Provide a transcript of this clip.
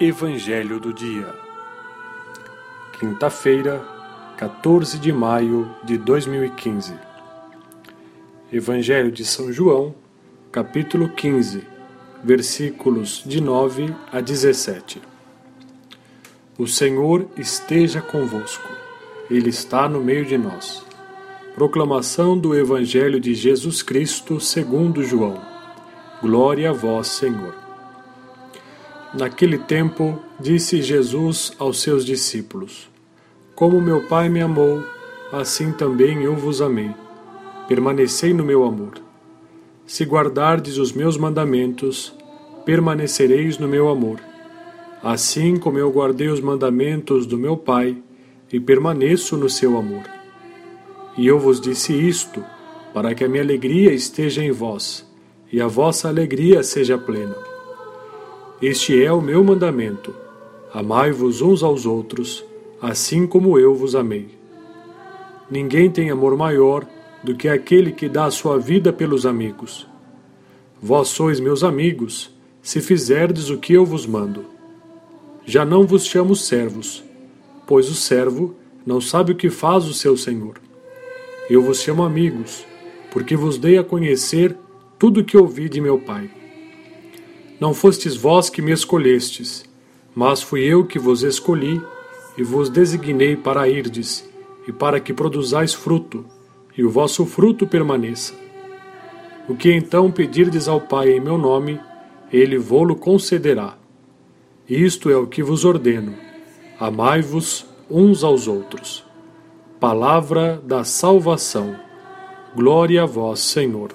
Evangelho do Dia. Quinta-feira, 14 de maio de 2015. Evangelho de São João, capítulo 15, versículos de 9 a 17. O Senhor esteja convosco, Ele está no meio de nós. Proclamação do Evangelho de Jesus Cristo segundo João. Glória a vós, Senhor. Naquele tempo, disse Jesus aos seus discípulos: Como meu Pai me amou, assim também eu vos amei. Permanecei no meu amor. Se guardardes os meus mandamentos, permanecereis no meu amor. Assim como eu guardei os mandamentos do meu Pai e permaneço no seu amor. E eu vos disse isto, para que a minha alegria esteja em vós e a vossa alegria seja plena. Este é o meu mandamento: amai-vos uns aos outros, assim como eu vos amei. Ninguém tem amor maior do que aquele que dá a sua vida pelos amigos. Vós sois meus amigos, se fizerdes o que eu vos mando. Já não vos chamo servos, pois o servo não sabe o que faz o seu senhor. Eu vos chamo amigos, porque vos dei a conhecer tudo o que ouvi de meu Pai. Não fostes vós que me escolhestes, mas fui eu que vos escolhi e vos designei para irdes, e para que produzais fruto, e o vosso fruto permaneça. O que então pedirdes ao Pai em meu nome, ele vô-lo concederá. Isto é o que vos ordeno: amai-vos uns aos outros. Palavra da salvação. Glória a vós, Senhor.